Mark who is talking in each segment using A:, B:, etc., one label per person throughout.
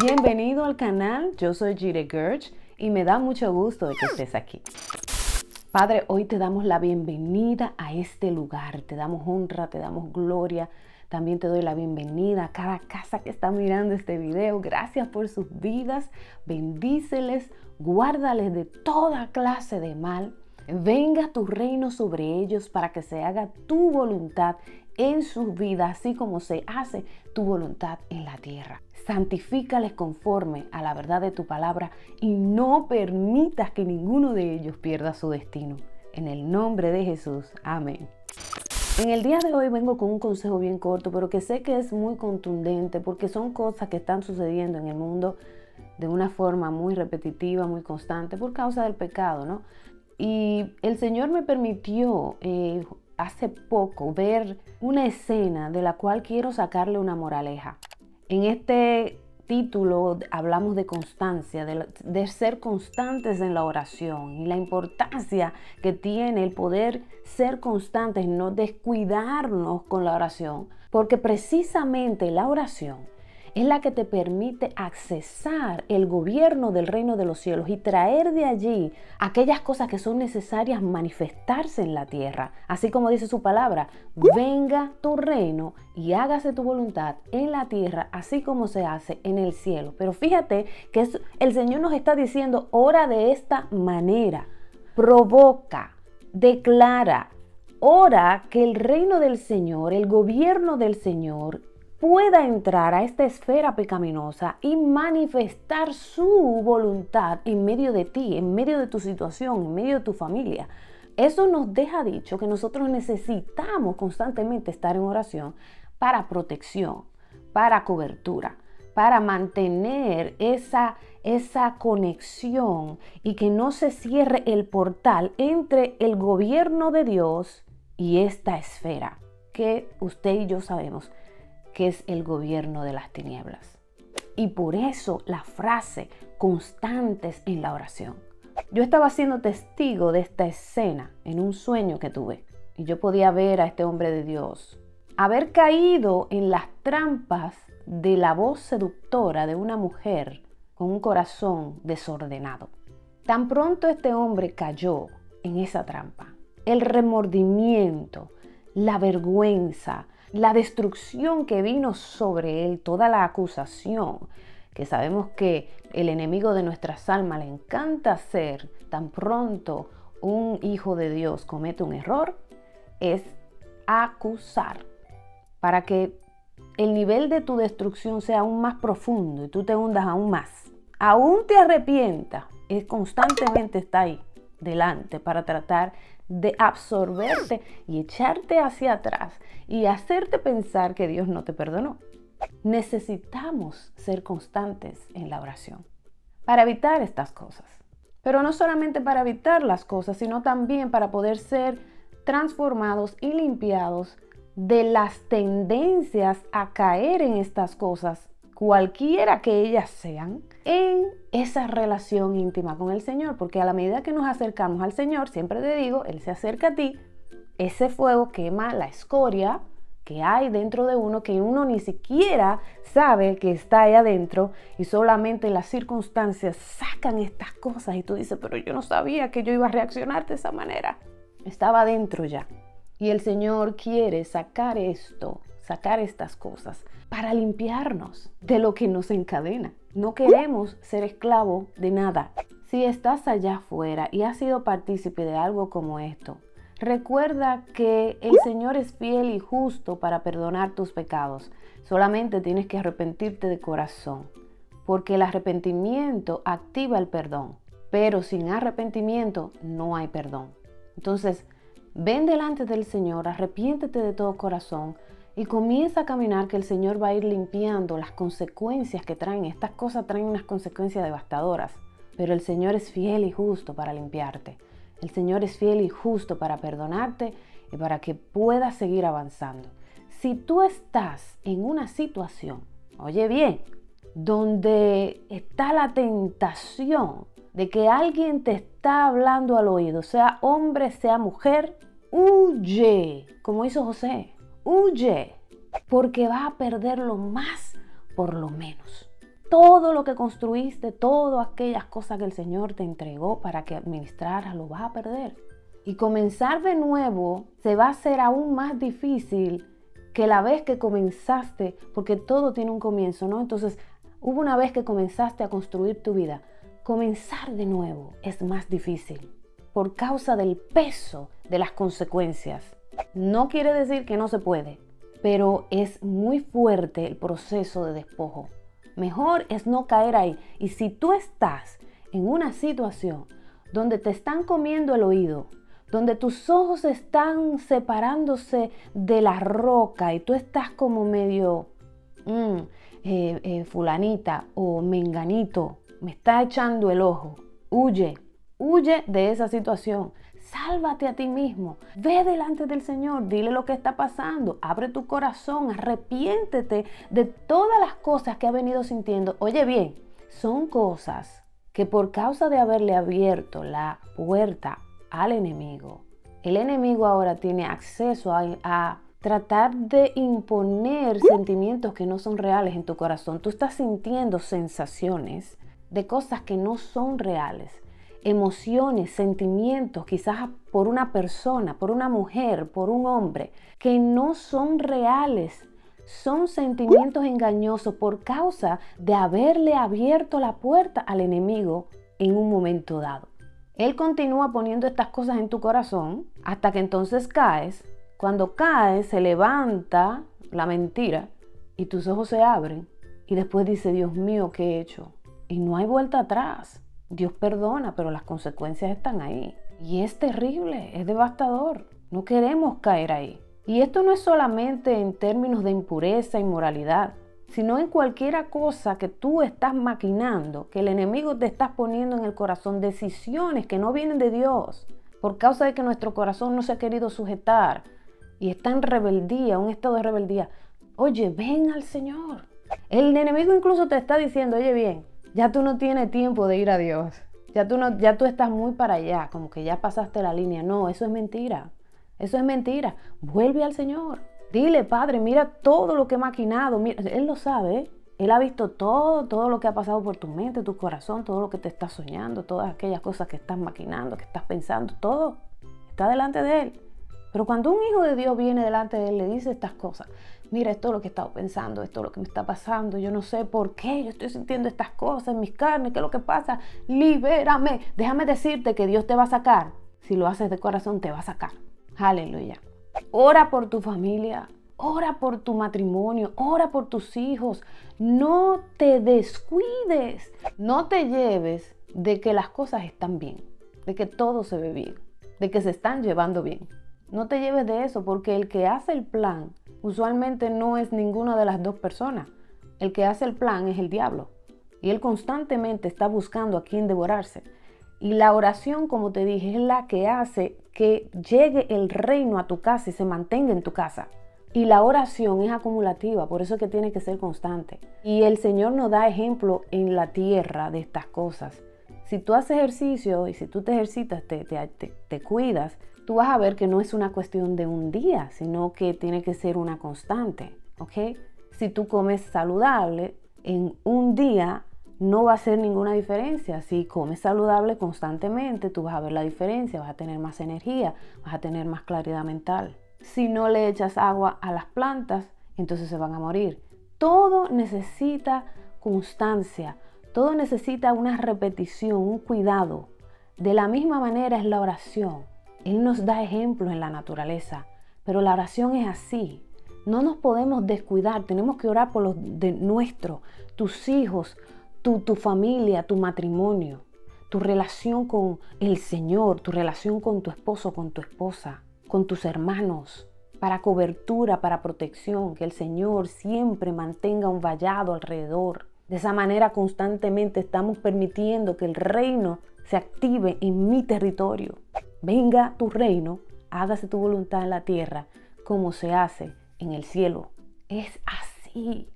A: Bienvenido al canal, yo soy Jire Gerge y me da mucho gusto que estés aquí. Padre, hoy te damos la bienvenida a este lugar, te damos honra, te damos gloria. También te doy la bienvenida a cada casa que está mirando este video. Gracias por sus vidas. Bendíceles, guárdales de toda clase de mal. Venga tu reino sobre ellos para que se haga tu voluntad en sus vidas, así como se hace tu voluntad en la tierra. Santifícales conforme a la verdad de tu palabra y no permitas que ninguno de ellos pierda su destino. En el nombre de Jesús. Amén. En el día de hoy vengo con un consejo bien corto, pero que sé que es muy contundente porque son cosas que están sucediendo en el mundo de una forma muy repetitiva, muy constante por causa del pecado, ¿no? Y el Señor me permitió eh, hace poco ver una escena de la cual quiero sacarle una moraleja. En este título hablamos de constancia, de, ser constantes en la oración y la importancia que tiene el poder ser constantes, no descuidarnos con la oración, porque precisamente la oración es la que te permite accesar el gobierno del reino de los cielos y traer de allí aquellas cosas que son necesarias manifestarse en la tierra. Así como dice su palabra, venga tu reino y hágase tu voluntad en la tierra, así como se hace en el cielo. Pero fíjate que el Señor nos está diciendo, ora de esta manera, provoca, declara, ora que el reino del Señor, el gobierno del Señor, pueda entrar a esta esfera pecaminosa y manifestar su voluntad en medio de ti, en medio de tu situación, en medio de tu familia. Eso nos deja dicho que nosotros necesitamos constantemente estar en oración para protección, para cobertura, para mantener esa, esa conexión y que no se cierre el portal entre el gobierno de Dios y esta esfera que usted y yo sabemos que es el gobierno de las tinieblas. Y por eso la frase constantes en la oración. Yo estaba siendo testigo de esta escena en un sueño que tuve y yo podía ver a este hombre de Dios haber caído en las trampas de la voz seductora de una mujer con un corazón desordenado. Tan pronto este hombre cayó en esa trampa, el remordimiento, la vergüenza, la destrucción que vino sobre él, toda la acusación, que sabemos que el enemigo de nuestras almas le encanta hacer tan pronto un hijo de Dios comete un error, es acusar para que el nivel de tu destrucción sea aún más profundo y tú te hundas aún más. Aún te arrepientas, es constantemente está ahí delante para tratar de absorberte y echarte hacia atrás y hacerte pensar que Dios no te perdonó. Necesitamos ser constantes en la oración para evitar estas cosas. Pero no solamente para evitar las cosas, sino también para poder ser transformados y limpiados de las tendencias a caer en estas cosas cualquiera que ellas sean, en esa relación íntima con el Señor, porque a la medida que nos acercamos al Señor, siempre te digo, Él se acerca a ti, ese fuego quema la escoria que hay dentro de uno, que uno ni siquiera sabe que está ahí adentro y solamente las circunstancias sacan estas cosas y tú dices, pero yo no sabía que yo iba a reaccionar de esa manera. Estaba adentro ya. Y el Señor quiere sacar esto, sacar estas cosas para limpiarnos de lo que nos encadena. No queremos ser esclavo de nada. Si estás allá afuera y has sido partícipe de algo como esto, recuerda que el Señor es fiel y justo para perdonar tus pecados. Solamente tienes que arrepentirte de corazón, porque el arrepentimiento activa el perdón, pero sin arrepentimiento no hay perdón. Entonces, ven delante del Señor, arrepiéntete de todo corazón, y comienza a caminar que el Señor va a ir limpiando las consecuencias que traen. Estas cosas traen unas consecuencias devastadoras, pero el Señor es fiel y justo para limpiarte. El Señor es fiel y justo para perdonarte y para que puedas seguir avanzando. Si tú estás en una situación, oye bien, donde está la tentación de que alguien te está hablando al oído, sea hombre, sea mujer, huye, como hizo José huye, porque va a perder lo más por lo menos. todo lo que construiste, todas aquellas cosas que el Señor te entregó para que administraras, lo vas a perder. Y comenzar de nuevo se va a hacer aún más difícil que la vez que comenzaste, porque todo tiene un comienzo, ¿no? Entonces, hubo una vez que comenzaste a construir tu vida. Comenzar de nuevo es más difícil por causa del peso de las consecuencias. No quiere decir que no se puede, pero es muy fuerte el proceso de despojo. Mejor es no caer ahí. Y si tú estás en una situación donde te están comiendo el oído, donde tus ojos están separándose de la roca y tú estás como medio mm, eh, eh, fulanita o menganito, me está echando el ojo, huye, huye de esa situación. Sálvate a ti mismo. Ve delante del Señor. Dile lo que está pasando. Abre tu corazón. Arrepiéntete de todas las cosas que ha venido sintiendo. Oye bien, son cosas que por causa de haberle abierto la puerta al enemigo, el enemigo ahora tiene acceso a, tratar de imponer sentimientos que no son reales en tu corazón. Tú estás sintiendo sensaciones de cosas que no son reales, emociones, sentimientos, quizás por una persona, por una mujer, por un hombre, que no son reales. Son sentimientos engañosos por causa de haberle abierto la puerta al enemigo en un momento dado. Él continúa poniendo estas cosas en tu corazón hasta que entonces caes. Cuando caes, se levanta la mentira y tus ojos se abren y después dice, Dios mío, ¿qué he hecho? Y no hay vuelta atrás. Dios perdona, pero las consecuencias están ahí. Y es terrible, es devastador. No queremos caer ahí. Y esto no es solamente en términos de impureza y moralidad sino en cualquiera cosa que tú estás maquinando, que el enemigo te está poniendo en el corazón, decisiones que no vienen de Dios, por causa de que nuestro corazón no se ha querido sujetar y está en rebeldía, un estado de rebeldía. Oye, ven al Señor. El enemigo incluso te está diciendo, oye bien, ya tú no tienes tiempo de ir a Dios. Ya tú, no, ya tú estás muy para allá, como que ya pasaste la línea. No, eso es mentira. Eso es mentira. Vuelve al Señor. Dile, Padre, mira todo lo que he maquinado. él lo sabe. ¿eh? Él ha visto todo, todo lo que ha pasado por tu mente, tu corazón, todo lo que te estás soñando, todas aquellas cosas que estás maquinando, que estás pensando, todo está delante de Él. Pero cuando un hijo de Dios viene delante de Él, le dice estas cosas, mira, esto es lo que he estado pensando, esto es lo que me está pasando, yo no sé por qué, yo estoy sintiendo estas cosas en mis carnes, ¿qué es lo que pasa? Libérame, déjame decirte que Dios te va a sacar. Si lo haces de corazón, te va a sacar. Aleluya. Ora por tu familia, ora por tu matrimonio, ora por tus hijos. No te descuides, no te lleves de que las cosas están bien, de que todo se ve bien, de que se están llevando bien. No te lleves de eso porque el que hace el plan usualmente no es ninguna de las dos personas. El que hace el plan es el diablo y él constantemente está buscando a quien devorarse. Y la oración, como te dije, es la que hace que llegue el reino a tu casa y se mantenga en tu casa. Y la oración es acumulativa, por eso es que tiene que ser constante. Y el Señor nos da ejemplo en la tierra de estas cosas. Si tú haces ejercicio y si tú te ejercitas, te, te, cuidas, tú vas a ver que no es una cuestión de un día, sino que tiene que ser una constante. ¿Ok? Si tú comes saludable, en un día no va a hacer ninguna diferencia. Si comes saludable constantemente, tú vas a ver la diferencia, vas a tener más energía, vas a tener más claridad mental. Si no le echas agua a las plantas, entonces se van a morir. Todo necesita constancia, todo necesita una repetición, un cuidado. De la misma manera es la oración. Él nos da ejemplos en la naturaleza, pero la oración es así. No nos podemos descuidar, tenemos que orar por los de nuestro, tus hijos, tu, familia, tu matrimonio, tu relación con el Señor, tu relación con tu esposo, con tu esposa, con tus hermanos, para cobertura, para protección, que el Señor siempre mantenga un vallado alrededor. De esa manera constantemente estamos permitiendo que el reino se active en mi territorio. Venga tu reino, hágase tu voluntad en la tierra como se hace en el cielo. Es así.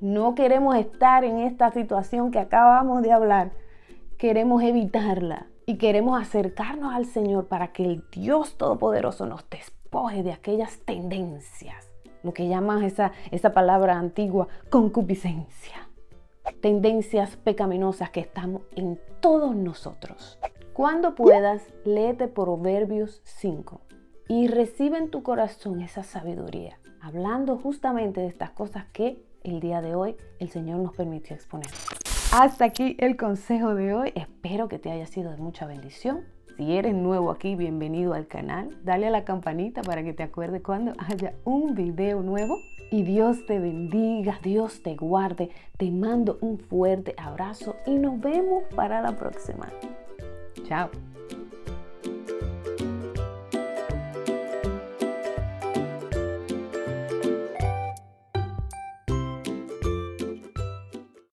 A: No queremos estar en esta situación que acabamos de hablar. Queremos evitarla y queremos acercarnos al Señor para que el Dios Todopoderoso nos despoje de aquellas tendencias, lo que llaman esa, esa palabra antigua concupiscencia. Tendencias pecaminosas que estamos en todos nosotros. Cuando puedas, léete Proverbios 5 y recibe en tu corazón esa sabiduría, hablando justamente de estas cosas que el día de hoy el Señor nos permitió exponer. Hasta aquí el consejo de hoy. Espero que te haya sido de mucha bendición. Si eres nuevo aquí, bienvenido al canal. Dale a la campanita para que te acuerde cuando haya un video nuevo. Y Dios te bendiga, Dios te guarde. Te mando un fuerte abrazo y nos vemos para la próxima. Chao.